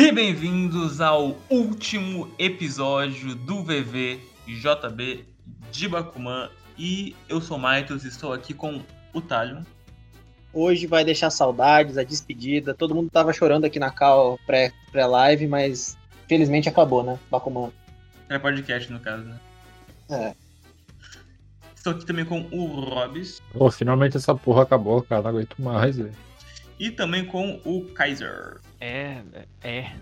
E bem-vindos ao último episódio do VV JB de Bakuman. E eu sou Maitos, estou aqui com o Talho. Hoje vai deixar saudades, a despedida. Todo mundo tava chorando aqui na cal pré-live, mas felizmente acabou, né? Bakuman. É podcast, no caso, né? É. Estou aqui também com o Robs. Pô, finalmente essa porra acabou, cara. Não aguento mais, velho. E também com o Kaiser. É, é.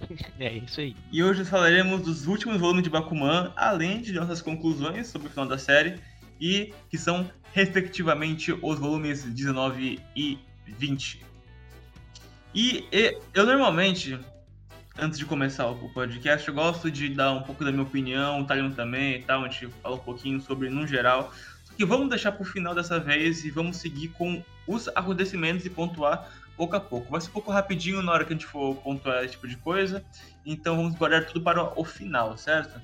É isso aí. E hoje falaremos dos últimos volumes de Bakuman, além de nossas conclusões sobre o final da série, e que são, respectivamente, os volumes 19 e 20. E, e eu normalmente, antes de começar o podcast, eu gosto de dar um pouco da minha opinião, o Talion também e tal, a gente fala um pouquinho sobre no geral. Só que vamos deixar pro final dessa vez e vamos seguir com os acontecimentos e pontuar pouco a pouco. Vai ser um pouco rapidinho na hora que a gente for pontuar esse tipo de coisa. Então vamos guardar tudo para o final, certo?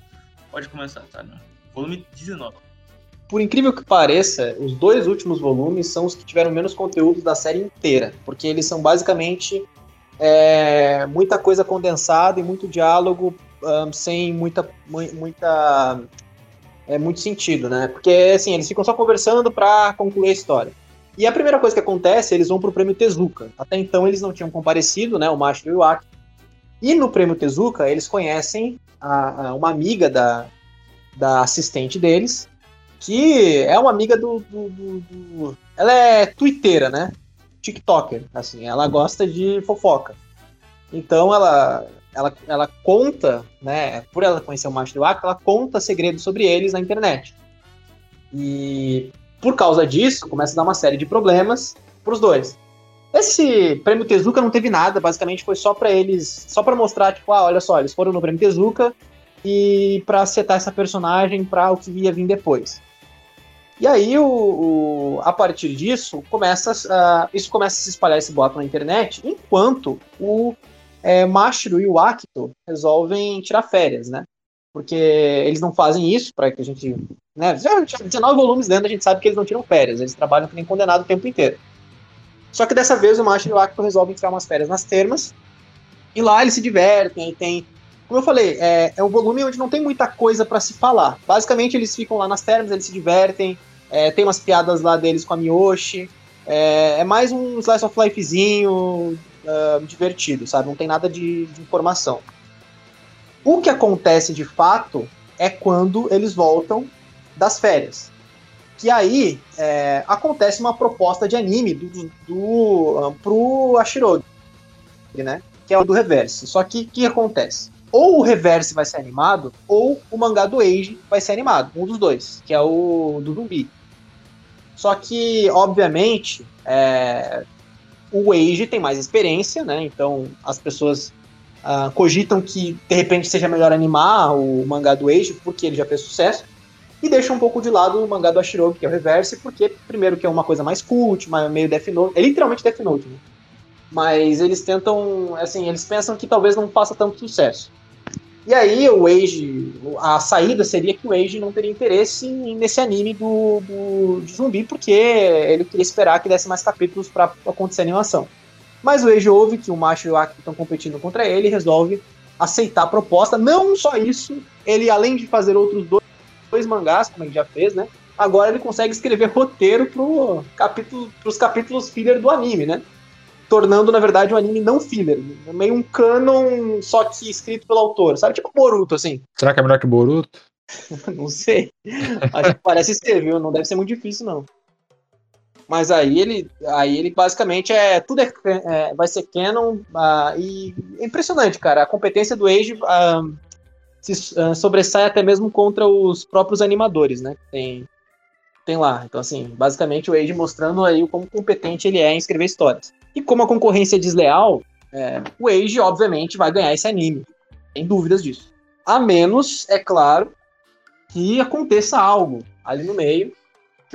Pode começar, tá? Né? Volume 19. Por incrível que pareça, os dois últimos volumes são os que tiveram menos conteúdo da série inteira, porque eles são basicamente é, muita coisa condensada e muito diálogo um, sem muita, muita é, muito sentido, né? Porque assim eles ficam só conversando para concluir a história. E a primeira coisa que acontece, eles vão pro prêmio Tezuka. Até então eles não tinham comparecido, né, o Macho e o Aki. E no prêmio Tezuka, eles conhecem a, a, uma amiga da, da assistente deles, que é uma amiga do, do, do, do, Ela é twitteira, né? TikToker, assim, ela gosta de fofoca. Então ela, ela, ela conta, né? Por ela conhecer o Macho e o Aki, ela conta segredos sobre eles na internet. E por causa disso, começa a dar uma série de problemas para os dois. Esse prêmio Tezuka não teve nada, basicamente foi só para eles, só para mostrar, tipo, ah, olha só, eles foram no prêmio Tezuka e para setar essa personagem para o que ia vir depois. E aí, o, o, a partir disso, começa, uh, isso começa a se espalhar esse boato na internet, enquanto o é, Mashiro e o Akito resolvem tirar férias, né? Porque eles não fazem isso para que a gente. Né, já 19 volumes dentro, a gente sabe que eles não tiram férias, eles trabalham que nem condenado o tempo inteiro. Só que dessa vez o Macho e o Akito resolvem tirar umas férias nas termas, e lá eles se divertem, e tem. Como eu falei, é, é um volume onde não tem muita coisa para se falar. Basicamente, eles ficam lá nas termas, eles se divertem, é, tem umas piadas lá deles com a Miyoshi. É, é mais um slice of lifezinho uh, divertido, sabe? Não tem nada de, de informação. O que acontece de fato é quando eles voltam das férias. Que aí é, acontece uma proposta de anime do, do, um, pro Ashirogi, né? Que é o do Reverse. Só que o que acontece? Ou o Reverse vai ser animado, ou o mangá do Age vai ser animado. Um dos dois, que é o do zumbi. Só que, obviamente, é, o Age tem mais experiência, né? Então as pessoas uh, cogitam que de repente seja melhor animar o mangá do Age, porque ele já fez sucesso, e deixam um pouco de lado o mangá do Ashirogi, que é o Reverse, porque, primeiro, que é uma coisa mais cult, meio Death Note, é literalmente Death Note, né? Mas eles tentam, assim, eles pensam que talvez não faça tanto sucesso. E aí o Age, a saída seria que o Age não teria interesse nesse anime do, do de zumbi, porque ele queria esperar que desse mais capítulos para acontecer a animação. Mas o Eiji ouve que o Macho e o Aki estão competindo contra ele e resolve aceitar a proposta. Não só isso, ele além de fazer outros dois, dois mangás, como ele já fez, né? Agora ele consegue escrever roteiro pro capítulo, pros capítulos filler do anime, né? Tornando, na verdade, o um anime não filler. Meio um canon, só que escrito pelo autor. Sabe? Tipo Boruto, assim. Será que é melhor que Boruto? não sei. Acho que parece ser, viu? Não deve ser muito difícil, não. Mas aí ele, aí ele basicamente é tudo é, é vai ser canon uh, e é impressionante, cara. A competência do Age uh, se uh, sobressai até mesmo contra os próprios animadores, né? Tem tem lá. Então assim, basicamente o Age mostrando aí o como competente ele é em escrever histórias. E como a concorrência é desleal, é, o Age obviamente vai ganhar esse anime. Sem dúvidas disso. A menos, é claro, que aconteça algo ali no meio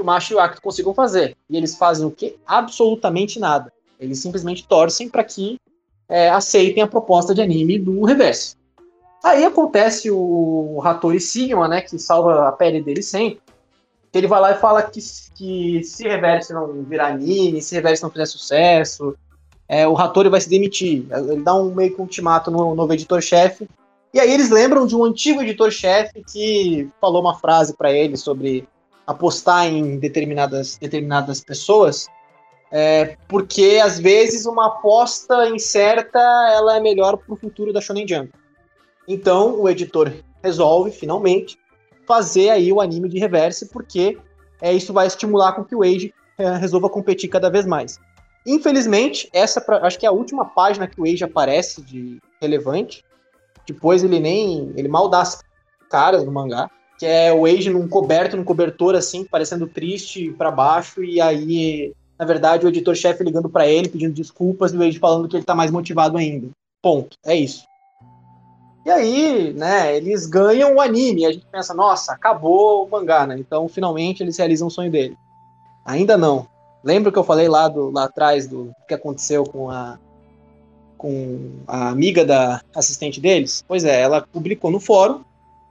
que o macho e o acto consigam fazer. E eles fazem o quê? Absolutamente nada. Eles simplesmente torcem para que é, aceitem a proposta de anime do reverso. Aí acontece o Hattori Sigma, né, que salva a pele dele sempre. Ele vai lá e fala que, que se Reverse não virar anime, se Reverse não fizer sucesso, é, o Hattori vai se demitir. Ele dá um meio que ultimato no novo editor-chefe. E aí eles lembram de um antigo editor-chefe que falou uma frase para ele sobre apostar em determinadas, determinadas pessoas, é, porque às vezes uma aposta incerta ela é melhor para o futuro da Shonen Jump. Então o editor resolve finalmente fazer aí o anime de reverse, porque é, isso vai estimular com que o Age é, resolva competir cada vez mais. Infelizmente, essa pra, acho que é a última página que o Age aparece de relevante. Depois ele nem. ele mal dá as caras no mangá que é o Age num coberto, num cobertor assim, parecendo triste para baixo, e aí, na verdade, o editor-chefe ligando para ele, pedindo desculpas, e o Age falando que ele tá mais motivado ainda. Ponto. É isso. E aí, né, eles ganham o anime, a gente pensa, nossa, acabou o mangá, né? Então, finalmente, eles realizam o sonho dele. Ainda não. Lembra que eu falei lá, do, lá atrás do que aconteceu com a com a amiga da assistente deles? Pois é, ela publicou no fórum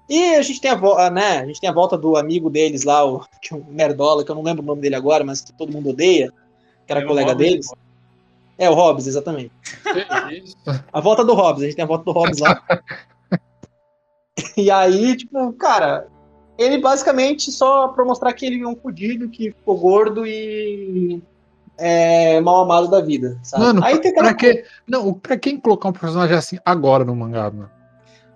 e a gente tem a, né, a gente tem a volta do amigo deles lá, o, que é um Merdola, que eu não lembro o nome dele agora, mas que todo mundo odeia, que era é colega deles. É, o Hobbs, exatamente. a volta do Hobbs, a gente tem a volta do Hobbs lá. e aí, tipo, cara, ele basicamente só pra mostrar que ele é um fudido, que ficou gordo e é mal amado da vida, sabe? Mano, aí tem pra, que, não, pra quem colocar um personagem assim agora no mangá, mano?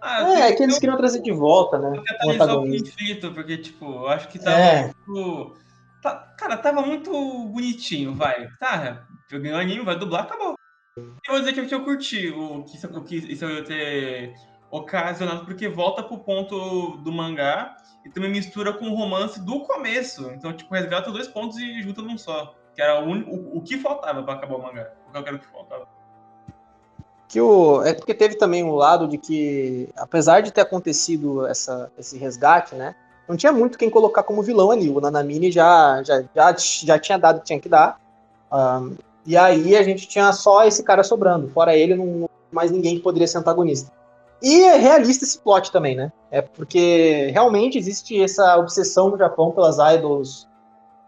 Ah, é, é que eles queriam trazer de volta, né? Catalisar o conflito, porque, tipo, eu acho que tava é. muito. Tá, cara, tava muito bonitinho, vai. Tá, eu ganhei o anime, vai dublar, acabou. Eu vou dizer que eu, curti o que, o que isso eu ter ocasionado, porque volta pro ponto do mangá e também mistura com o romance do começo. Então, tipo, resgata dois pontos e junta num só. Que era o, o, o que faltava para acabar o mangá. O que eu quero que faltava que o é porque teve também um lado de que apesar de ter acontecido essa, esse resgate, né, não tinha muito quem colocar como vilão ali. O Nanamini já já, já, já tinha dado o que tinha que dar. Um, e aí a gente tinha só esse cara sobrando. Fora ele, não mais ninguém que poderia ser antagonista. E é realista esse plot também, né? É porque realmente existe essa obsessão no Japão pelas idols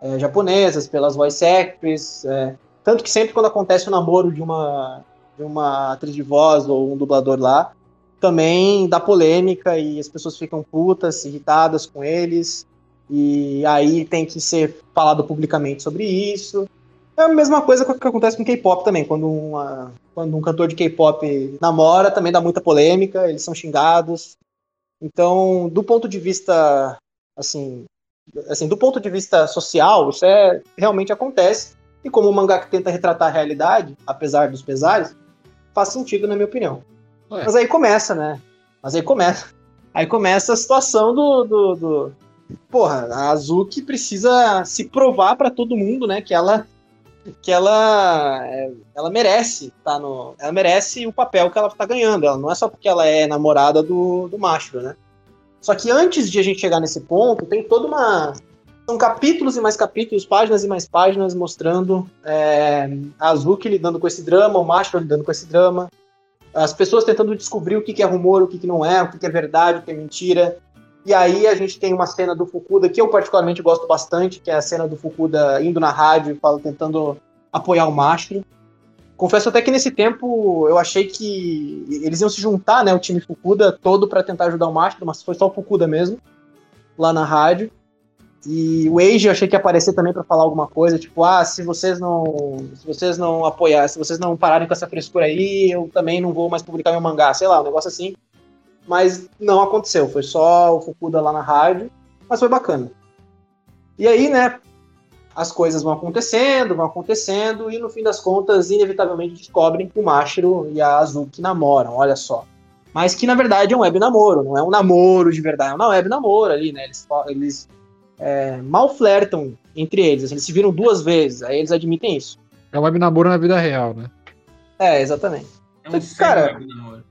é, japonesas, pelas voice actors. É, tanto que sempre quando acontece o namoro de uma de uma atriz de voz ou um dublador lá, também dá polêmica e as pessoas ficam putas, irritadas com eles, e aí tem que ser falado publicamente sobre isso. É a mesma coisa que acontece com K-pop também, quando, uma, quando um cantor de K-pop namora, também dá muita polêmica, eles são xingados. Então, do ponto de vista, assim, assim, do ponto de vista social, isso é realmente acontece. E como o mangá que tenta retratar a realidade, apesar dos pesares, faz sentido, na minha opinião. Ué. Mas aí começa, né? Mas aí começa. Aí começa a situação do. do, do... Porra, a Azuki precisa se provar para todo mundo, né? Que ela. Que ela. Ela merece tá no. Ela merece o papel que ela tá ganhando. Ela não é só porque ela é namorada do, do macho, né? Só que antes de a gente chegar nesse ponto, tem toda uma são capítulos e mais capítulos, páginas e mais páginas mostrando é, a Azuki lidando com esse drama, o Mashiro lidando com esse drama, as pessoas tentando descobrir o que, é rumor, o que, não é, o que, é verdade, o que é mentira. E aí a gente tem uma cena do Fukuda que eu particularmente gosto bastante, que é a cena do Fukuda indo na rádio e tentando apoiar o Mashiro. Confesso até que nesse tempo eu achei que eles iam se juntar, né, o time Fukuda todo para tentar ajudar o Mashiro, mas foi só o Fukuda mesmo lá na rádio. E o Age eu achei que ia aparecer também para falar alguma coisa, tipo, ah, se vocês não, se vocês não apoiarem, se vocês não pararem com essa frescura aí, eu também não vou mais publicar meu mangá, sei lá, um negócio assim. Mas não aconteceu, foi só o Fukuda lá na rádio, mas foi bacana. E aí, né, as coisas vão acontecendo, vão acontecendo, e no fim das contas, inevitavelmente descobrem que o Mashiro e a Azuki namoram, olha só. Mas que na verdade é um web namoro, não é um namoro de verdade, é um web namoro ali, né? Eles, eles é, mal flertam entre eles. Assim, eles se viram duas vezes, aí eles admitem isso. É um web namoro na vida real, né? É, exatamente. É um semi-web namoro.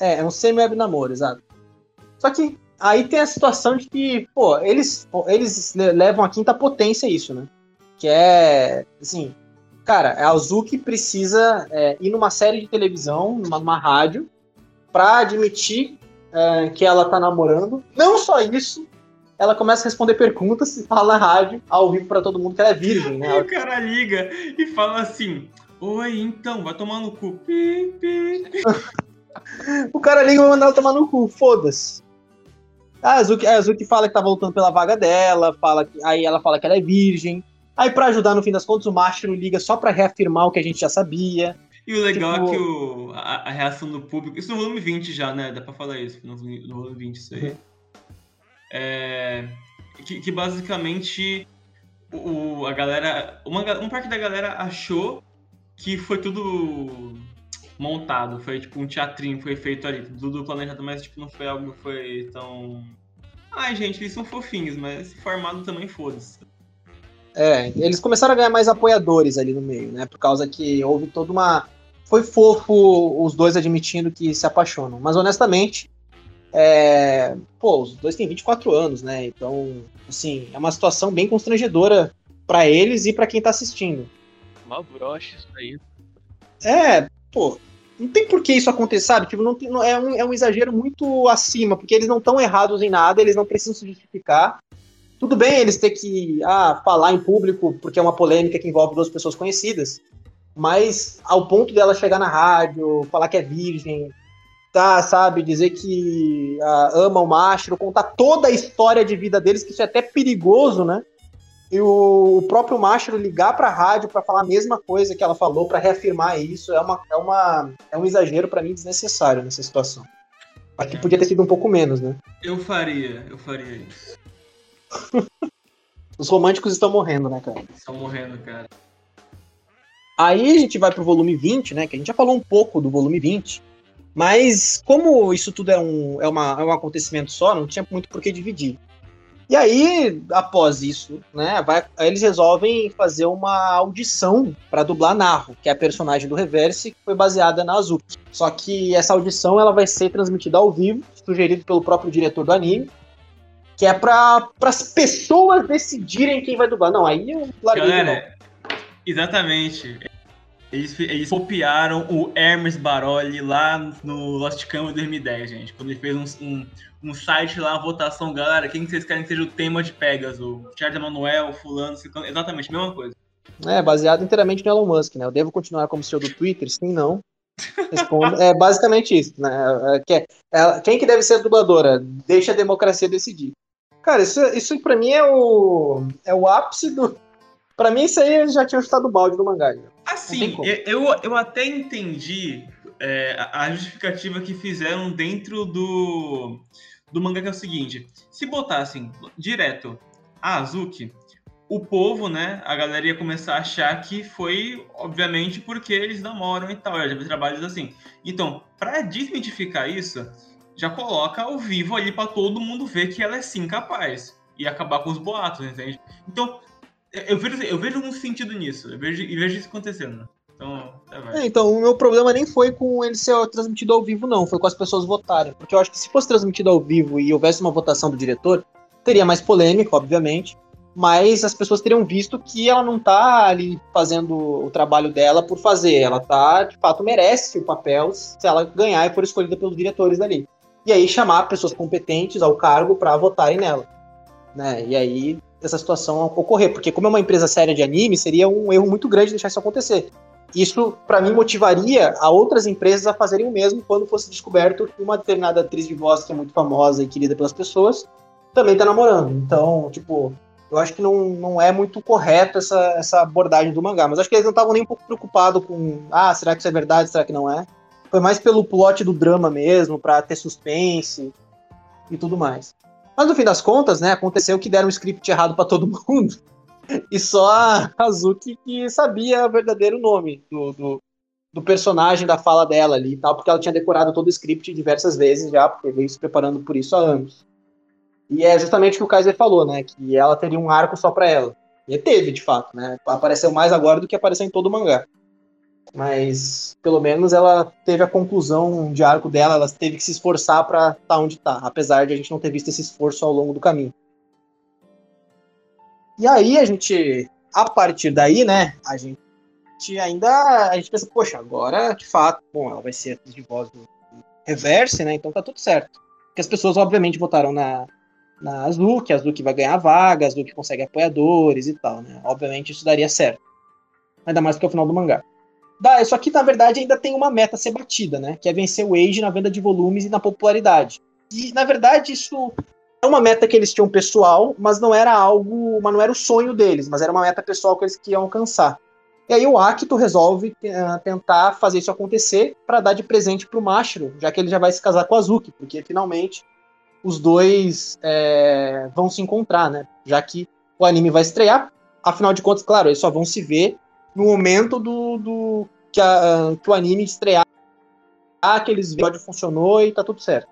É, é um semi-web namoro, exato. Só que aí tem a situação de que, pô, eles, eles levam a quinta potência isso, né? Que é, assim, cara, a Azuki precisa é, ir numa série de televisão, numa, numa rádio, pra admitir é, que ela tá namorando. Não só isso, ela começa a responder perguntas e fala na rádio, ao vivo para todo mundo que ela é virgem, né? o cara liga e fala assim: Oi, então, vai tomar no cu. Pi, pi. O cara liga e vai mandar ela tomar no cu, foda-se. A Azuki, a Azuki fala que tá voltando pela vaga dela, fala que, aí ela fala que ela é virgem. Aí, pra ajudar, no fim das contas, o Mashiro liga só pra reafirmar o que a gente já sabia. E o legal Tipo- é que o, a, a reação do público. Isso no volume 20 já, né? Dá pra falar isso. No, volume- no volume 20, isso aí. É, que, que basicamente o, a galera. Uma, uma parte da galera achou que foi tudo montado. Foi tipo um teatrinho, foi feito ali. Tudo planejado, mas tipo, não foi algo que foi tão. Ai, gente, eles são fofinhos, mas formado também foda-se. É, eles começaram a ganhar mais apoiadores ali no meio, né? Por causa que houve toda uma. Foi fofo os dois admitindo que se apaixonam. Mas honestamente, é... pô, os dois têm 24 anos, né? Então, assim, é uma situação bem constrangedora pra eles e pra quem tá assistindo. Mó broche isso aí. É, pô, não tem por que isso acontecer, sabe? Tipo, não tem- não- é, um, é um exagero muito acima, porque eles não estão errados em nada, eles não precisam se justificar. Tudo bem eles ter que ah, falar em público porque é uma polêmica que envolve duas pessoas conhecidas, mas ao ponto dela chegar na rádio, falar que é virgem, tá, sabe, dizer que ah, ama o macho, contar toda a história de vida deles, que isso é até perigoso, né? E o, o próprio Machiro ligar pra rádio pra falar a mesma coisa que ela falou, pra reafirmar isso, é, uma, é, uma, é um exagero pra mim desnecessário nessa situação. Acho que podia ter sido um pouco menos, né? Eu faria, eu faria isso. Os românticos estão morrendo, né, cara? Estão morrendo, cara. Aí a gente vai pro volume 20, né? Que a gente já falou um pouco do volume 20. Mas como isso tudo é um, é uma, é um acontecimento só, não tinha muito por que dividir. E aí, após isso, né, vai, eles resolvem fazer uma audição para dublar Narro, que é a personagem do Reverse, que foi baseada na Azuki. Só que essa audição ela vai ser transmitida ao vivo, sugerido pelo próprio diretor do anime, que é para as pessoas decidirem quem vai dublar. Não, aí eu larguei. Galera, exatamente. Eles, eles copiaram o Hermes Baroli lá no Lost Canvas 2010, gente. Quando ele fez um, um, um site lá, votação, galera, quem que vocês querem que seja o tema de Pegasus? O Charles Emanuel, fulano, ciclano, exatamente, mesma coisa. É, baseado inteiramente no Elon Musk, né? Eu devo continuar como CEO do Twitter? Sim, não. Respondo. É basicamente isso, né? É, é- é- quem que deve ser a dubladora? Deixa a democracia decidir. Cara, isso, isso pra mim é o, é o ápice do. Pra mim, isso aí eles já tinham chutado o balde do mangá. já. Assim, eu, eu, até entendi é, a justificativa que fizeram dentro do, do mangá, que é o seguinte: se botassem direto a Azuki, o povo, né, a galera ia começar a achar que foi, obviamente, porque eles namoram e tal, já vi trabalhos assim. Então, pra desmitificar isso, já coloca ao vivo ali pra todo mundo ver que ela é sim capaz e acabar com os boatos, entende? Então, eu vejo, eu vejo um sentido nisso, eu vejo, eu vejo isso acontecendo. Então, é. É, então, o meu problema nem foi com ele ser transmitido ao vivo, não. Foi com as pessoas votarem. Porque eu acho que se fosse transmitido ao vivo e houvesse uma votação do diretor, teria mais polêmica, obviamente. Mas as pessoas teriam visto que ela não tá ali fazendo o trabalho dela por fazer. Ela tá, de fato, merece o papel se ela ganhar e for escolhida pelos diretores ali. E aí chamar pessoas competentes ao cargo para votarem nela. Né? E aí essa situação ocorrer. Porque como é uma empresa séria de anime, seria um erro muito grande deixar isso acontecer. Isso, para mim, motivaria a outras empresas a fazerem o mesmo quando fosse descoberto que uma determinada atriz de voz que é muito famosa e querida pelas pessoas também tá namorando. Então, tipo, eu acho que não, não é muito correto essa, essa abordagem do mangá. Mas acho que eles não estavam nem um pouco preocupados com, ah, será que isso é verdade, será que não é? Foi mais pelo plot do drama mesmo, pra ter suspense e tudo mais. Mas no fim das contas, né, aconteceu que deram um script errado pra todo mundo. E só a Azuki que sabia o verdadeiro nome do, do, do personagem, da fala dela ali e tal, porque ela tinha decorado todo o script diversas vezes já, porque veio se preparando por isso há anos. E é justamente o que o Kaiser falou, né? Que ela teria um arco só pra ela. E teve, de fato, né? Apareceu mais agora do que apareceu em todo o mangá. Mas, pelo menos, ela teve a conclusão de arco dela, ela teve que se esforçar pra estar tá onde tá, apesar de a gente não ter visto esse esforço ao longo do caminho. E aí a gente, a partir daí, né, a gente ainda, a gente pensa, poxa, agora, de fato, bom, ela vai ser de voz do Reverse, né, então tá tudo certo. Porque as pessoas, obviamente, votaram na, na Azuki, a Azuki vai ganhar vaga, a Azuki consegue apoiadores e tal, né, obviamente isso daria certo. Ainda mais que é o final do mangá. Dá, só que na verdade ainda tem uma meta a ser batida, né? Que é vencer o Age na venda de volumes e na popularidade. E na verdade isso é uma meta que eles tinham pessoal, mas não era algo, mas não era o sonho deles, mas era uma meta pessoal que eles queriam alcançar. E aí o Akito resolve uh, tentar fazer isso acontecer para dar de presente pro Mashiro, já que ele já vai se casar com a Azuki, porque finalmente os dois é, vão se encontrar, né? Já que o anime vai estrear, afinal de contas, claro, eles só vão se ver no momento do, do que, a, que o anime estrear, que eles que funcionou e tá tudo certo.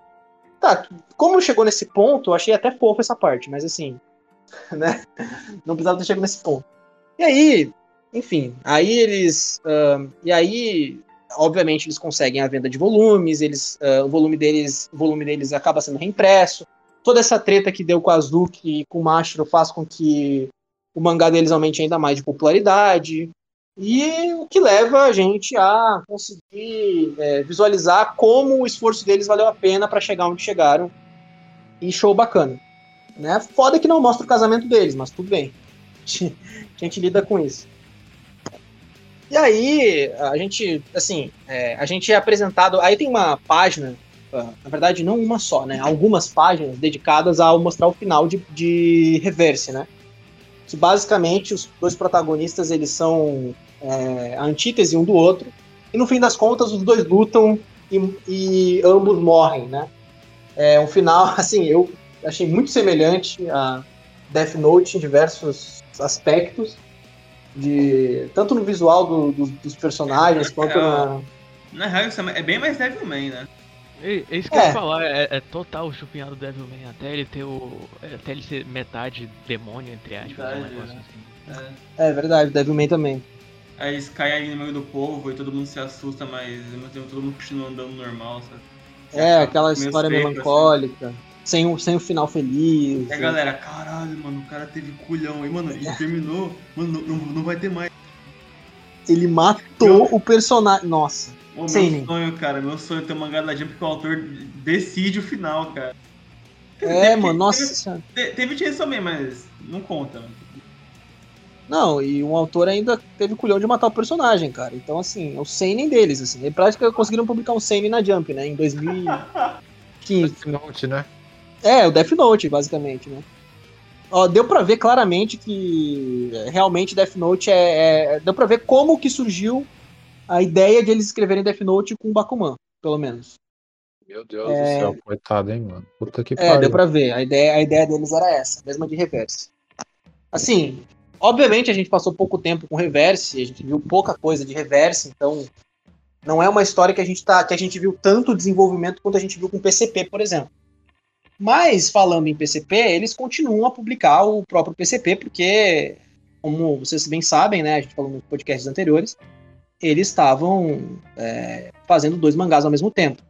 Tá, como chegou nesse ponto, eu achei até fofo essa parte, mas assim, né? Não precisava ter chegado nesse ponto. E aí, enfim, aí eles. Uh, e aí, obviamente, eles conseguem a venda de volumes, eles, uh, o volume deles, o volume deles acaba sendo reimpresso. Toda essa treta que deu com a Azuki e com o Mashiro faz com que o mangá deles aumente ainda mais de popularidade. E o que leva a gente a conseguir é, visualizar como o esforço deles valeu a pena para chegar onde chegaram. E show bacana. Né? Foda que não mostra o casamento deles, mas tudo bem. A gente lida com isso. E aí, a gente, assim, é, a gente é apresentado. Aí tem uma página, ah, na verdade, não uma só, né? Algumas páginas dedicadas ao mostrar o final de, de Reverse, né? Que basicamente os dois protagonistas eles são é, a antítese um do outro. E no fim das contas, os dois lutam e, e ambos morrem, né? É um final, assim, eu achei muito semelhante a Death Note em diversos aspectos de tanto no visual do, do, dos personagens é, quanto é, na. Na real, é bem mais Devilman, né? É, é isso que é. eu ia falar, é, é total o chupinhado do Devilman, até ele ter o. Até ele ser metade demônio, entre aspas, verdade, um negócio assim. É. é verdade, Devilman também. Aí eles caem ali no meio do povo e todo mundo se assusta, mas todo mundo continua andando normal, sabe? É, aquela história melancólica. Assim sem o, sem o final feliz. É, galera, caralho, mano, o cara teve culhão aí, mano, e terminou, mano, não, não vai ter mais. Ele matou o personagem. Nossa. O meu sonho, cara, meu sonho é ter um mangá da Jump que o autor decide o final, cara. É, teve, mano, nossa Teve, teve Chainsaw Man, mas não conta. Não, e um autor ainda teve culhão de matar o personagem, cara. Então, assim, é o seinen deles, assim. Eles praticamente conseguiram publicar um seinen na Jump, né, em 2015. Note, né? É, o Death Note, basicamente, né? Ó, deu para ver claramente que é, realmente Death Note é, é, Deu pra ver como que surgiu a ideia de eles escreverem Death Note com Bakuman, pelo menos. Meu Deus é... do céu, coitado, hein, mano? Puta que é, pariu. Deu pra ver. A ideia, a ideia deles era essa, mesma de Reverse. Assim, obviamente a gente passou pouco tempo com Reverse, a gente viu pouca coisa de Reverse, então não é uma história que a gente tá, que a gente viu tanto desenvolvimento quanto a gente viu com PCP, por exemplo. Mas, falando em PCP, eles continuam a publicar o próprio PCP, porque, como vocês bem sabem, né, a gente falou nos podcasts anteriores, eles estavam é, fazendo dois mangás ao mesmo tempo.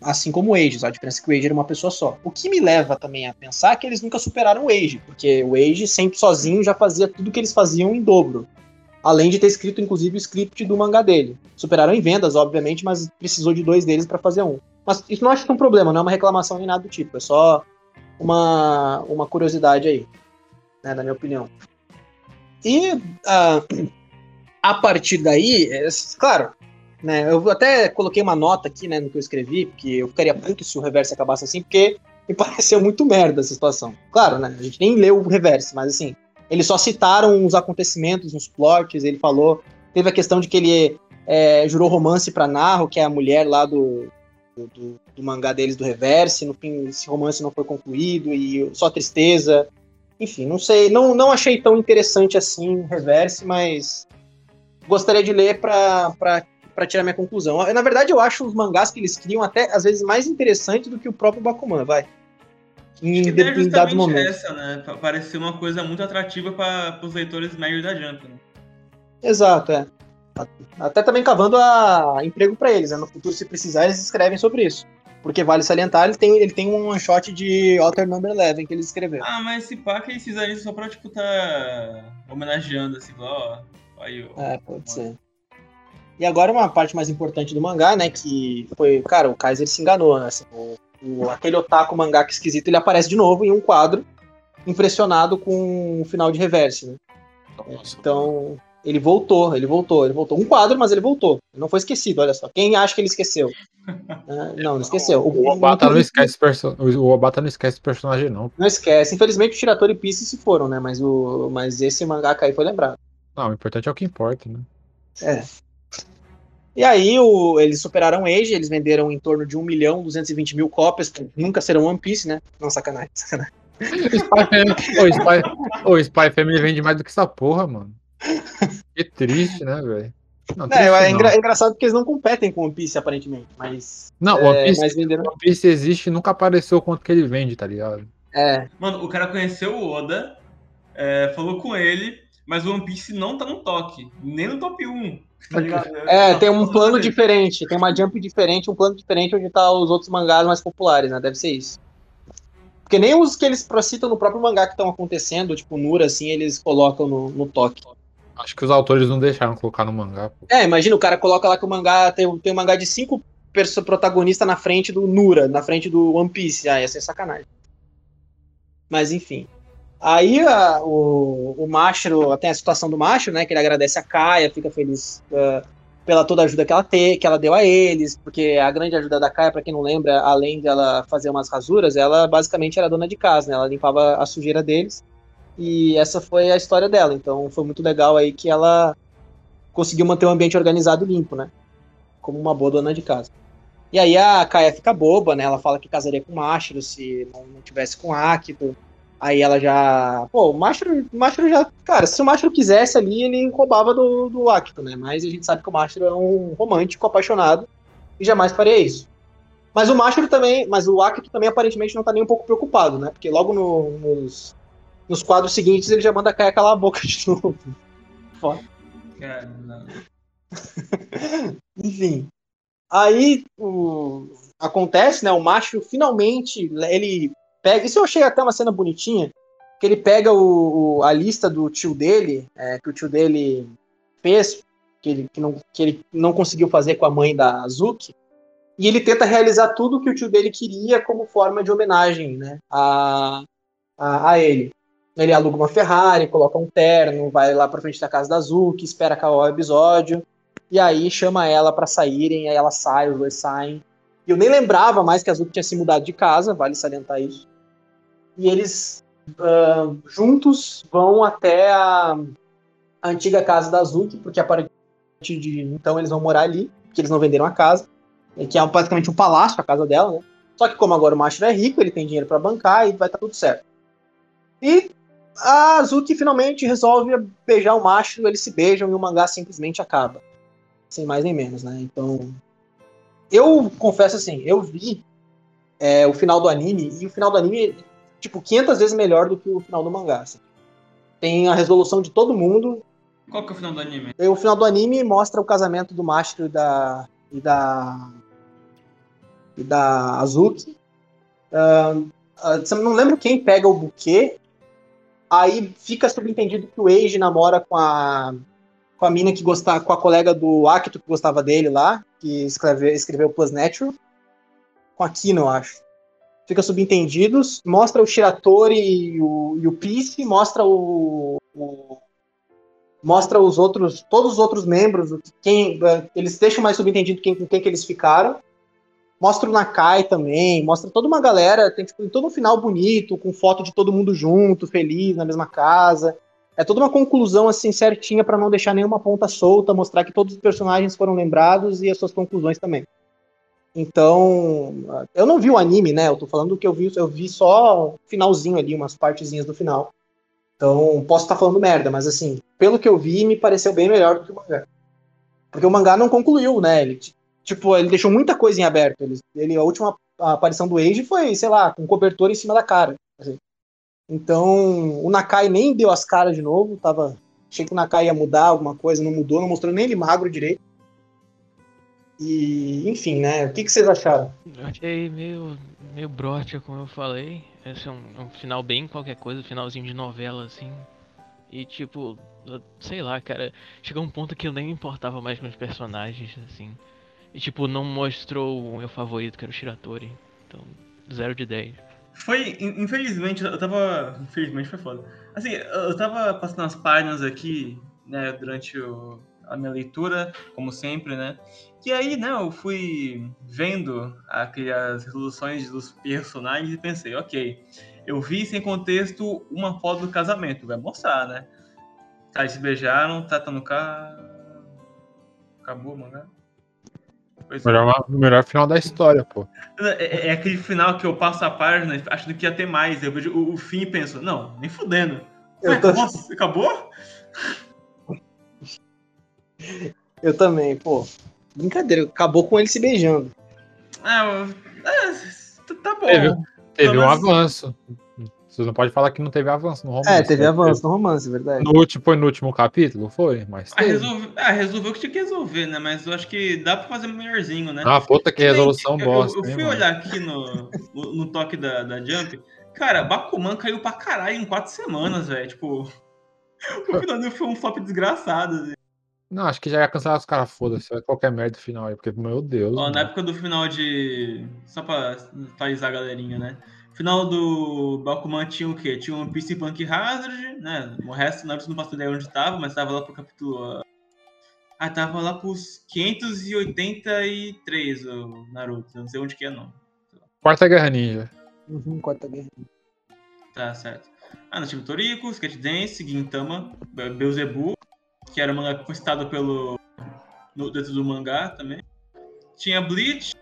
Assim como o Age, a diferença é que o Age era uma pessoa só. O que me leva também a pensar que eles nunca superaram o Age, porque o Age sempre sozinho já fazia tudo que eles faziam em dobro. Além de ter escrito, inclusive, o script do mangá dele. Superaram em vendas, obviamente, mas precisou de dois deles para fazer um. Mas isso não acho que é um problema, não é uma reclamação nem nada do tipo. É só uma, uma curiosidade aí, né, na minha opinião. E uh, a partir daí, é, claro, né, eu até coloquei uma nota aqui né, no que eu escrevi, porque eu ficaria puto se o reverse acabasse assim, porque me pareceu muito merda essa situação. Claro, né, a gente nem leu o reverse, mas assim, eles só citaram os acontecimentos, os plots, ele falou. Teve a questão de que ele é, jurou romance para Narro, que é a mulher lá do, do, do, do, mangá deles do Reverse. No fim, esse romance não foi concluído e só tristeza. Enfim, não sei, não, não achei tão interessante assim o Reverse, mas gostaria de ler para tirar minha conclusão. Na verdade, eu acho os mangás que eles criam até às vezes mais interessantes do que o próprio Bakuman, vai. Em é determinados momentos. essa, né? Parecia uma coisa muito atrativa para os leitores médios da Jump. Né? Exato, é. Até também cavando a emprego para eles, né? No futuro, se precisar, eles escrevem sobre isso. Porque vale salientar, ele tem, ele tem um one shot de Alter Number 11 que eles escreveram. Ah, mas esse pá que eles fizeram isso só pra, tipo, tá homenageando, assim, ó. Aí, ó. É, pode ser. E agora uma parte mais importante do mangá, né? Que foi, cara, o Kaiser se enganou, né? Assim, o, o, aquele otaku mangá que esquisito, ele aparece de novo em um quadro, impressionado com o final de reverse, né? Nossa. Então, Ele voltou, ele voltou, ele voltou. Um quadro, mas ele voltou. Ele não foi esquecido, olha só. Quem acha que ele esqueceu? Ah, não, não esqueceu. O Obata não esquece perso... o Obata não esquece personagem, não. Não esquece. Infelizmente o Shiratori e Pisse se foram, né? Mas, o... mas esse mangaka aí foi lembrado. Não, o importante é o que importa, né? É. E aí o... eles superaram o Age, eles venderam em torno de 1 milhão 220 mil cópias, nunca serão One Piece, né? Não, sacanagem, sacanagem. Spy Family... Ô, Spy... Ô, Spy Family vende mais do que essa porra, mano. Que triste, né, velho? Não, é, é, engra é, engraçado porque eles não competem com o One Piece, aparentemente, mas. Não, o One é, Piece, venderam... One Piece existe e nunca apareceu quanto que ele vende, tá ligado? É. Mano, o cara conheceu o Oda, é, falou com ele, mas o One Piece não tá no toque, nem no top 1. Tá é, tem um plano diferente, tem uma jump diferente, um plano diferente onde tá os outros mangás mais populares, né? Deve ser isso. Porque nem os que eles citam no próprio mangá que estão acontecendo, tipo Nura, assim, eles colocam no, no toque. Acho que os autores não deixaram colocar no mangá. Pô. É, imagina, o cara coloca lá que o mangá tem, tem um mangá de cinco protagonistas na frente do Nura, na frente do One Piece. Ah, ia ser sacanagem. Mas enfim. Aí a, o, o Mashro, tem a situação do Mashro, né? Que ele agradece a Kaia, fica feliz uh, pela toda a ajuda que ela, te, que ela deu a eles, porque a grande ajuda da Kaia, para quem não lembra, além dela fazer umas rasuras, ela basicamente era dona de casa, né? Ela limpava a sujeira deles. E essa foi a história dela. Então foi muito legal aí que ela conseguiu manter o ambiente organizado e limpo, né? Como uma boa dona de casa. E aí a Kaia fica boba, né? Ela fala que casaria com o Mashiro se não, não tivesse com Akito. Aí ela já. Pô, o Mashiro, o Mashiro já. Cara, se o Mashiro quisesse ali, ele roubava do, do Akito, né? Mas a gente sabe que o Mashiro é um romântico, apaixonado, e jamais faria isso. Mas o Mashiro também. Mas o Akito também aparentemente não tá nem um pouco preocupado, né? Porque logo no, nos, nos quadros seguintes ele já manda cair aquela boca de novo. Foda. Enfim. Aí o... acontece, né? O macho finalmente ele pega. Isso eu achei até uma cena bonitinha. Que ele pega o, o a lista do tio dele, é, que o tio dele fez, que ele, que, não, que ele não conseguiu fazer com a mãe da Azuki. E ele tenta realizar tudo que o tio dele queria como forma de homenagem né, a, a, a ele. Ele aluga uma Ferrari, coloca um terno, vai lá pra frente da casa da Zuki, espera acabar o episódio, e aí chama ela para saírem, aí ela sai, os dois saem. E eu nem lembrava mais que a Zuki tinha se mudado de casa, vale salientar isso. E eles uh, juntos vão até a, a, antiga casa da Zuki, porque a partir de então eles vão morar ali, porque eles não venderam a casa, que é praticamente um palácio a casa dela, né? Só que como agora o Macho é rico, ele tem dinheiro para bancar e vai estar tá tudo certo. E a Azuki finalmente resolve beijar o macho, eles se beijam e o mangá simplesmente acaba. Sem mais nem menos, né? Então. Eu confesso assim, eu vi é, o final do anime, e o final do anime tipo, 500 vezes melhor do que o final do mangá. Assim. Tem a resolução de todo mundo. Qual que é o final do anime? O final do anime mostra o casamento do Mastro e da. e da. e da Azuki. Uh, uh, não lembro quem pega o buquê, Aí fica subentendido que o Age namora com a com a mina que gostava, com a colega do Akito que gostava dele lá, que escreveu, escreveu Plus Natural, com a Kino, eu acho. Fica subentendidos, mostra o Shiratori e o, e o Peace, mostra o, o, mostra os outros, todos os outros membros, quem eles deixam mais subentendido quem, com quem que eles ficaram. Mostra o Nakai também, mostra toda uma galera, tem tipo, todo um final bonito, com foto de todo mundo junto, feliz, na mesma casa. É toda uma conclusão assim certinha para não deixar nenhuma ponta solta, mostrar que todos os personagens foram lembrados e as suas conclusões também. Então, eu não vi o anime, né? Eu tô falando que eu vi, eu vi só o finalzinho ali, umas partezinhas do final. Então, posso estar tá falando merda, mas assim, pelo que eu vi, me pareceu bem melhor do que o mangá. Porque o mangá não concluiu, né? Ele Tipo, ele deixou muita coisa em aberto. Ele, ele, a última aparição do Age foi, sei lá, com cobertor em cima da cara. Assim. Então, o Nakai nem deu as caras de novo. Tava, achei que o Nakai ia mudar alguma coisa, não mudou, não mostrou nem ele magro direito. E, enfim, né? O que, que vocês acharam? Eu achei meio, meio broxa, como eu falei. Esse é um, um final bem qualquer coisa, finalzinho de novela, assim. E, tipo, sei lá, cara, chegou um ponto que eu nem me importava mais com os personagens, assim. E tipo, não mostrou o meu favorito, que era o Shiratori. Então, 0 de 10. Foi, infelizmente, eu tava. Infelizmente foi foda. Assim, eu tava passando as páginas aqui né, durante o- a minha leitura, como sempre, né? E aí, né, eu fui vendo aquelas resoluções dos personagens e pensei, ok, eu vi sem contexto uma foto do casamento, vai mostrar, né? Tá, eles se beijaram, tá, tá no carro. Acabou o mangá? Pois é. Melhor, melhor final da história, pô. É, é aquele final que eu passo a página achando que ia ter mais. Eu vejo o, o fim e penso, não, nem fudendo. Ué, tô- Nossa, acabou? Eu também, pô. Brincadeira, acabou com ele se beijando. Ah, eu- é, tá bom. Teve, teve um avanço. Você não pode falar que não teve avanço no romance. É, teve né? avanço no romance, verdade. No último, foi no último capítulo? Foi, mas Ah, resolve, ah, resolveu o que tinha que resolver, né? Mas eu acho que dá pra fazer melhorzinho, né? Ah, puta que resolução Eu- eu- bosta. Eu, hein, fui mano? olhar aqui no, no, no toque da, da Jump. Cara, Bakuman caiu pra caralho em quatro semanas, velho. Tipo, o final dele foi um flop desgraçado. assim. Não, acho que já ia cancelar os caras, foda-se. vai Qualquer merda final aí, porque, meu Deus. Ó, mano. na época do final de. Só pra atualizar a galerinha, né? Final do Bakuman tinha o quê? Tinha um PC Punk Hazard, né? O resto, Naruto não passou ideia onde tava, mas tava lá pro capítulo. Ah, tava lá pros 583 o Naruto. Não sei onde que é, não. Quarta Guerra Ninja. Uhum, quarta guerra. Tá certo. Ah, nós tínhamos Toriko, Sketch Dance, Gintama, Be- Beelzebub, que era o mangá citado pelo. No, dentro do mangá também. Tinha Bleach,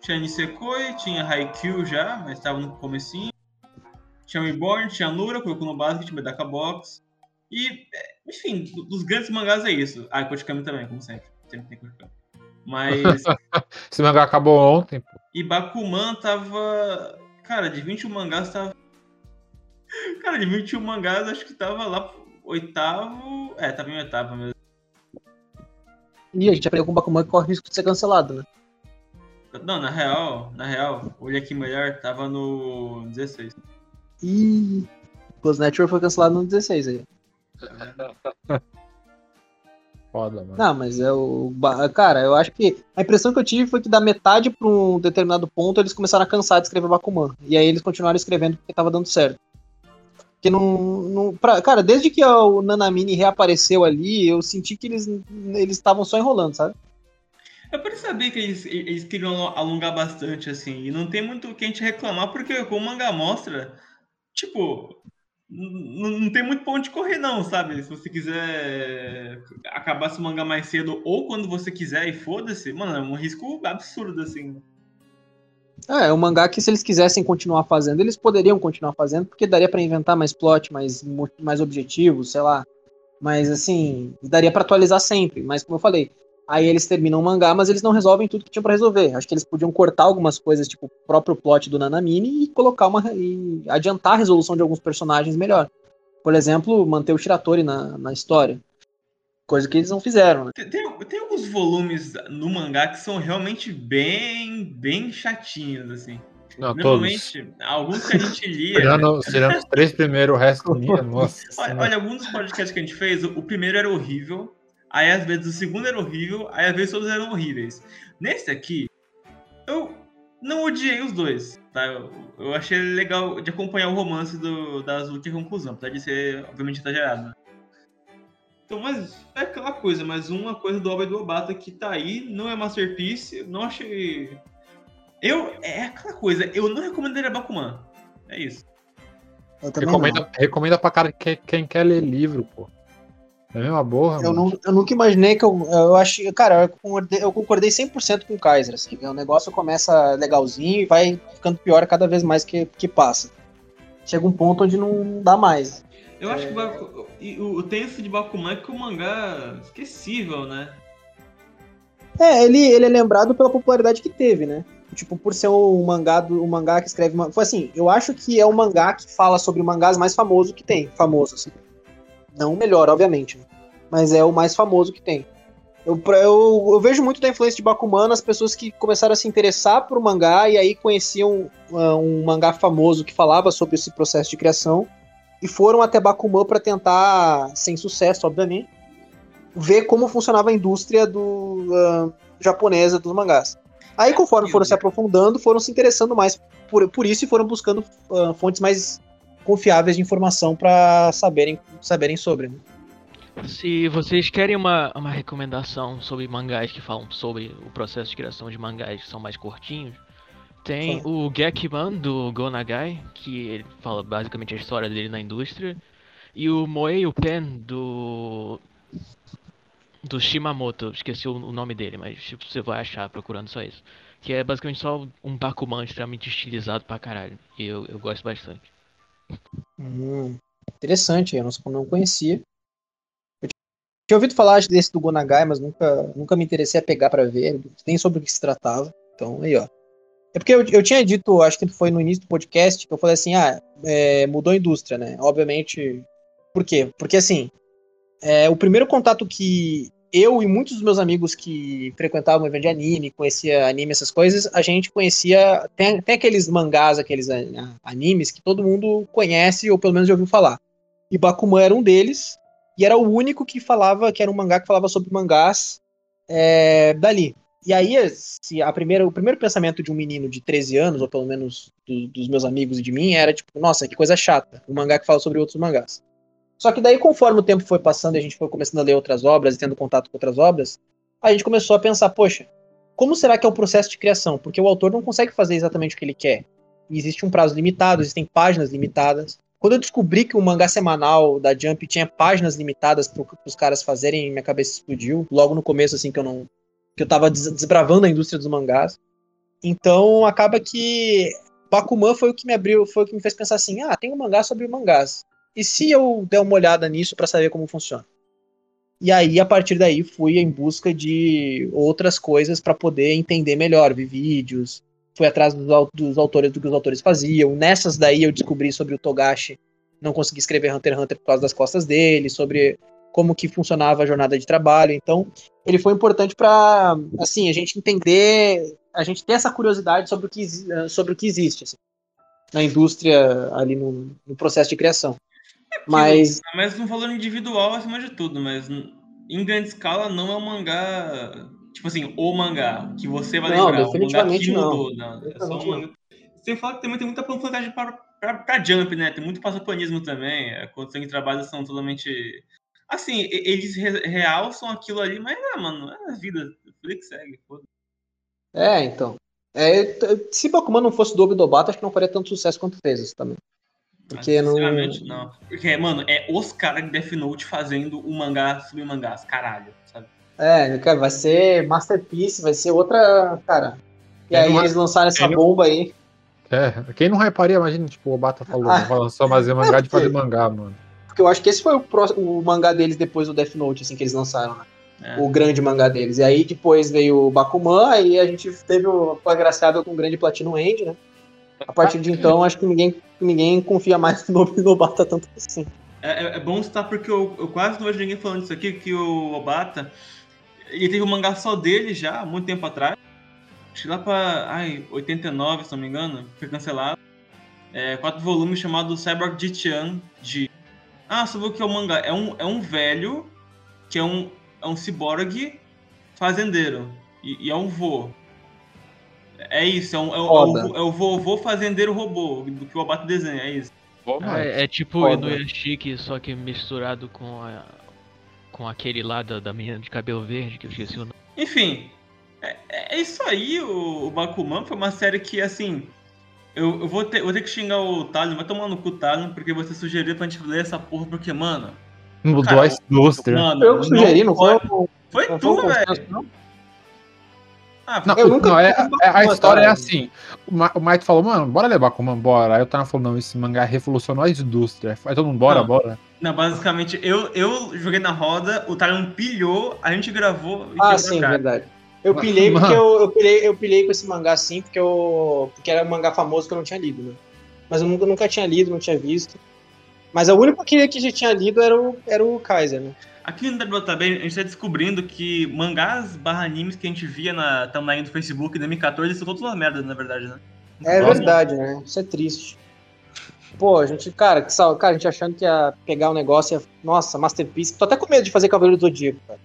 tinha Nisekoi, tinha Haikyuu já, mas estava no comecinho. Tinha Reborn, tinha Nura, colocou no básico, tinha Medaka Box. E, é, enfim, do- dos grandes mangás é isso. Ah, e Kochikami também, como sempre. Sempre tem. Mas. Esse mangá acabou ontem, pô. E Bakuman tava. Cara, de 21 mangás tava. Cara, de 21 mangás acho que tava lá oitavo. É, tava em oitavo mesmo. E a gente aprendeu com o Bakuman que corre o risco de ser cancelado, né? Não, na real, na real, olha aqui melhor, tava no 16. E Plus Network foi cancelado no 16 aí. Foda, mano. Não, mas é o. Cara, eu acho que. A impressão que eu tive foi que da metade pra um determinado ponto eles começaram a cansar de escrever Bakuman. E aí eles continuaram escrevendo porque tava dando certo. Porque não. não pra- cara, desde que o Nanamini reapareceu ali, eu senti que eles estavam só enrolando, sabe? Eu percebi que eles, eles queriam alongar bastante, assim, e não tem muito o que a gente reclamar, porque como o mangá mostra, tipo, não tem muito pra onde correr, não, sabe? Se você quiser acabar esse mangá mais cedo ou quando você quiser e foda-se, mano, é um risco absurdo, assim. É, é um mangá que se eles quisessem continuar fazendo, eles poderiam continuar fazendo, porque daria pra inventar mais plot, mais, mais objetivos, sei lá. Mas assim, daria pra atualizar sempre. Mas como eu falei, aí eles terminam o mangá, mas eles não resolvem tudo que tinham pra resolver. Acho que eles podiam cortar algumas coisas, tipo o próprio plot do Nanamini e colocar uma e adiantar a resolução de alguns personagens melhor. Por exemplo, manter o Shiratori na, na história. Coisa que eles não fizeram, né? Tem, tem, tem alguns volumes no mangá que são realmente bem, bem chatinhos, assim. Não, todos. Normalmente, alguns que a gente lia. Tirando, tirando os três primeiros, o resto minha, nossa. Olha, olha, alguns dos podcasts que a gente fez, o, o primeiro era horrível, aí às vezes o segundo era horrível, aí às vezes todos eram horríveis. Nesse aqui, eu não odiei os dois, tá? Eu, eu achei legal de acompanhar o romance do, da Azul que é a conclusão, apesar de ser, obviamente, exagerado. Né? Então, mas é aquela coisa, mas uma coisa do Alba e do Obata que tá aí, não é Masterpiece, não achei... Eu, é aquela coisa, eu não recomendaria Bakuman, é isso. Não. Recomenda, recomenda pra cara que, quem quer ler livro, pô. É a mesma borra, Eu, não, eu nunca imaginei que eu. Eu achei. Cara, eu concordei, eu concordei 100% com o Kaiser. Assim, o negócio começa legalzinho e vai ficando pior cada vez mais que, que passa. Chega um ponto onde não dá mais. Eu acho que o, Baku- o, tenso de Bakuman é que o mangá é esquecível, né? É, ele, ele é lembrado pela popularidade que teve, né? Tipo, por ser um mangá, do, mangá que escreve. Foi assim, eu acho que é o mangá que fala sobre mangás mais famoso que tem. Famoso, assim. Não o melhor, obviamente. né? Mas é o mais famoso que tem. Eu, eu, eu vejo muito da influência de Bakuman nas pessoas que começaram a se interessar por mangá e aí conheciam ah, um mangá famoso que falava sobre esse processo de criação e foram até Bakuman para tentar, sem sucesso, obviamente, ver como funcionava a indústria do, ah, japonesa dos mangás. Aí, conforme foram se aprofundando, foram se interessando mais por, por isso e foram buscando ah, fontes mais confiáveis de informação para saberem, saberem sobre. né? Se vocês querem uma, uma recomendação sobre mangás que falam sobre o processo de criação de mangás que são mais curtinhos, tem o Gekiman do Go Nagai, que ele fala basicamente a história dele na indústria, e o Moei Pen do do Shimamoto, esqueci o, nome dele, mas tipo, você vai achar procurando só isso. Que é basicamente só um Bakuman extremamente estilizado pra caralho. E eu, eu gosto bastante. Hum, interessante, eu não, não conhecia. Eu tinha ouvido falar desse do Gonagai, mas nunca, nunca me interessei a pegar pra ver, nem sobre o que se tratava. Então, aí, ó. É porque eu, eu tinha dito, acho que foi no início do podcast, que eu falei assim, ah, é, mudou a indústria, né? Obviamente. Por quê? Porque assim, é, o primeiro contato que eu e muitos dos meus amigos que frequentavam o evento de anime, conhecia anime, essas coisas, a gente conhecia. Tem, tem aqueles mangás, aqueles a- animes que todo mundo conhece, ou pelo menos já ouviu falar. E Bakuman era um deles, e era o único que falava, que era um mangá que falava sobre mangás é, dali. E aí, se a primeira, o primeiro pensamento de um menino de 13 anos, ou pelo menos do- dos meus amigos e de mim, era tipo, nossa, que coisa chata, um mangá que fala sobre outros mangás. Só que daí, conforme o tempo foi passando e a gente foi começando a ler outras obras e tendo contato com outras obras, a gente começou a pensar, poxa, como será que é o processo de criação? Porque o autor não consegue fazer exatamente o que ele quer. E existe um prazo limitado, existem páginas limitadas. Quando eu descobri que o mangá semanal da Jump tinha páginas limitadas para os caras fazerem, minha cabeça explodiu. Logo no começo, assim, que eu não. Que eu tava des- desbravando a indústria dos mangás. Então acaba que Bakuman foi o que me abriu, foi o que me fez pensar assim: ah, tem um mangá sobre mangás. E se eu der uma olhada nisso para saber como funciona? E aí, a partir daí, fui em busca de outras coisas para poder entender melhor, vi vídeos, fui atrás dos, dos autores do que os autores faziam. Nessas daí eu descobri sobre o Togashi, não consegui escrever Hunter x Hunter por causa das costas dele, sobre como que funcionava a jornada de trabalho. Então, ele foi importante para, assim, a gente entender, a gente ter essa curiosidade sobre o que, eh, sobre o que existe assim, na indústria ali no, no processo de criação. Mas Mas um valor individual acima de tudo, mas em grande escala não é um mangá. Tipo assim, o mangá que você vai Não, lembrar. definitivamente o mangá que não. mudou. Não. É só um Definitivamente mangá. Sem falar que também tem muita panfletagem para, pra, pra Jump, né? Tem muito passapanismo também. A condição de trabalho são totalmente. Assim, eles re- realçam aquilo ali, mas ah, mano, é a vida. Flick segue, foda. É, então. É, se Bakuman não fosse do Obidobata, acho que não faria tanto sucesso quanto fez isso também. Porque não. Sinceramente, não. Porque, mano, é os caras de Death Note fazendo um mangá sobre mangás, caralho, sabe? É, cara, vai ser Masterpiece, vai ser outra. Cara. E É, aí não é- eles lançaram essa é, não- bomba aí. É, quem não hyparia, imagina, tipo, o Obata falou, Ah. vai lançar fazer mangá de porque- fazer mangá, mano. Porque eu acho que esse foi o, pró- o mangá deles depois do Death Note, assim, que eles lançaram, né? É. O grande mangá deles. E aí depois veio o Bakuman, aí a gente teve o agraciado com o grande Platinum End, né? A partir de então, acho que ninguém, ninguém confia mais no Obidobata tanto assim. É, é- é bom citar porque eu, eu quase não vejo ninguém falando isso aqui, que o Obata, ele teve um mangá só dele já, há muito tempo atrás. Acho que lá pra, ai, 89, se não me engano, foi cancelado. É, quatro volumes chamado Cyborg Jitian de... Ah, sobre o que é o mangá? É um, é um velho que é um, é um ciborgue fazendeiro. E, e é um vô. É isso, é, um, é, o- é o, é o vovô fazendeiro robô, do que o Obata desenha, é isso. Mano. É, é tipo Foda. Inuyashiki, só que misturado com a, com aquele lá da, da menina de cabelo verde, que eu esqueci o nome. Enfim, é, é isso aí. O, o Bakuman foi uma série que, assim. Eu, eu vou, ter, vou ter que xingar o Talon, vai tomar no cu, Talon, porque você sugeriu pra gente ler essa porra, porque, mano. Mudou cara, a indústria. Mano, Eu que sugeri, não foi? pode- Foi Não foi tu, velho. não? Ah, Não, Eu nunca não, é, é- a história é assim. O, Ma, o Maito falou, mano, bora ler Bakuman, bora. Aí o Tana falou, não, esse mangá revolucionou a indústria. Aí todo mundo, bora, Não. bora. Não, basicamente, eu, eu joguei na roda, o Talon pilhou, a gente gravou e Ah, sim, verdade. Eu pilhei porque eu, eu, pilhei, eu pilhei com esse mangá sim, porque, eu, porque era um mangá famoso que eu não tinha lido, né? Mas eu nunca, nunca tinha lido, não tinha visto. Mas o único que, que já tinha lido era o, era o Kaiser, né? Aqui no WTB, a gente tá descobrindo que mangás barra animes que a gente via na timeline do Facebook em 2014 são todos uma merda, na verdade, né? É Vamos. verdade, né? Isso é triste. Pô, a gente, cara, que sal, cara, a gente achando que ia pegar o negócio e ia, Nossa, Masterpiece. Tô até com medo de fazer Cavaleiro do Zodíaco, cara.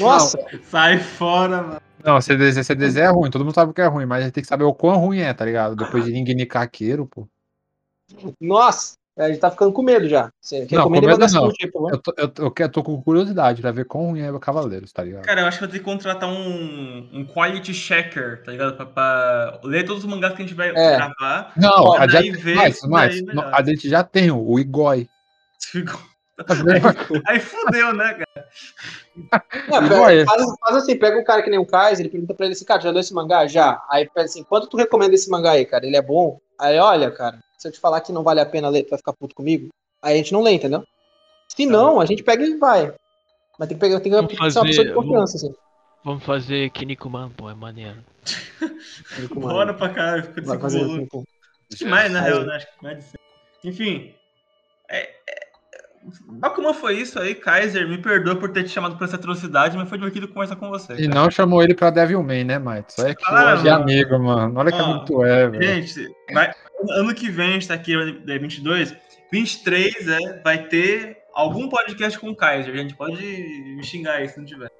Nossa, Sai fora, mano. Não, CDZ, CDZ é ruim, todo mundo sabe que é ruim, mas a gente tem que saber o quão ruim é, tá ligado? Depois de Ning Nikakeiro, pô. nossa. A gente tá ficando com medo já. Você Não, com medo não. por favor. Eu tô, eu, tô- eu tô com curiosidade pra ver quão ruim é o Cavaleiros, tá ligado? Cara, eu acho que vai ter que contratar um, um quality checker, tá ligado? Pra, pra ler todos os mangás que a gente vai É. gravar. Não, a gente, mas, isso mas, daí melhor. a gente já tem o Igoi. Aí fudeu, né, cara? Não, faz, faz assim, pega um cara que nem o Kaiser, ele pergunta pra ele assim, cara, já leu esse mangá? Já. Aí pede assim, quanto tu recomenda esse mangá aí, cara? Ele é bom? Aí, olha, cara, se eu te falar que não vale a pena ler, tu vai ficar puto comigo? Aí a gente não lê, entendeu? Se não, a gente pega e vai. Mas tem que pegar, tem que Vamos ser uma pessoa de fazer- confiança, assim. Vamos fazer Kinnikuman, pô, é maneiro. Bora pra caralho, fica de Vai cinco fazer volumes. assim, pô. Mais, na real, né? Acho que mais de 100. Enfim. É... Bakuman foi isso aí, Kaiser. Me perdoa por ter te chamado por essa atrocidade, mas foi divertido conversar com você. E cara. não chamou ele pra Devilman, né, Mike? Isso aí é que Ah, de mano. amigo, mano. Olha que amigo tu é, velho. Gente, vai- ano que vem a gente tá aqui, é 22. 23 é, vai ter algum podcast com o Kaiser. A gente pode me xingar aí se não tiver.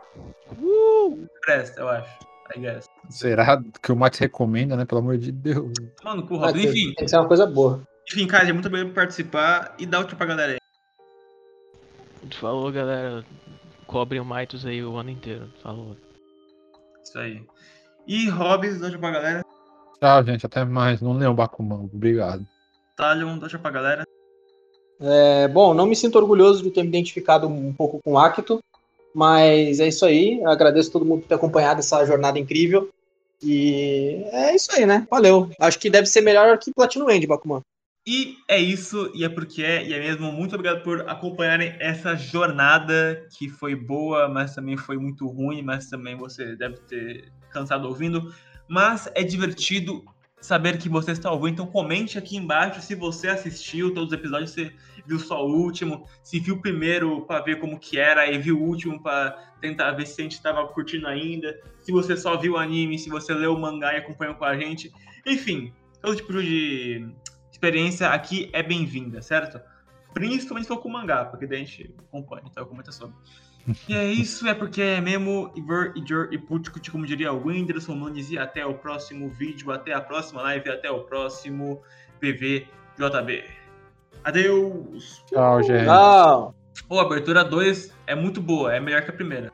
Presta, eu acho. I guess. Será que o Max recomenda, né? Pelo amor de Deus. Mano, com o Robin. tem- Enfim, Tem que ser uma coisa boa. enfim, Kaiser, muito obrigado por participar e dá o tchau pra galera aí. Falou, galera. Cobrem o Maitos aí o ano inteiro. Falou. Isso aí. E Hobbs, dá o tchau pra galera. Tchau, gente. Até mais. Não leiam Bakuman. Obrigado. Talion, dá o tchau pra galera. É, bom, não me sinto orgulhoso de ter me identificado um pouco com o Acto, mas é isso aí. Agradeço a todo mundo por ter acompanhado essa jornada incrível. E é isso aí, né? Valeu. Acho que deve ser melhor que Platinum End, Bakuman. E é isso, e é porque é, e é mesmo. Muito obrigado por acompanharem essa jornada que foi boa, mas também foi muito ruim, mas também você deve ter cansado ouvindo. Mas é divertido saber que você está ouvindo, então comente aqui embaixo se você assistiu todos os episódios, se viu só o último, se viu o primeiro para ver como que era, e viu o último para tentar ver se a gente estava curtindo ainda, se você só viu o anime, se você leu o mangá e acompanhou com a gente. Enfim, todo tipo de experiência aqui é bem-vinda, certo? Principalmente se for com mangá, porque daí a gente acompanha, então comenta sobre. E é isso, é porque é mesmo Iver, Ijor e Putikuti, como diria o Whindersson Nunes, e até o próximo vídeo, até a próxima live, até o próximo PVJB. Adeus! Tchau, gente. Tchau. Pô, a abertura 2 é muito boa, é melhor que a primeira.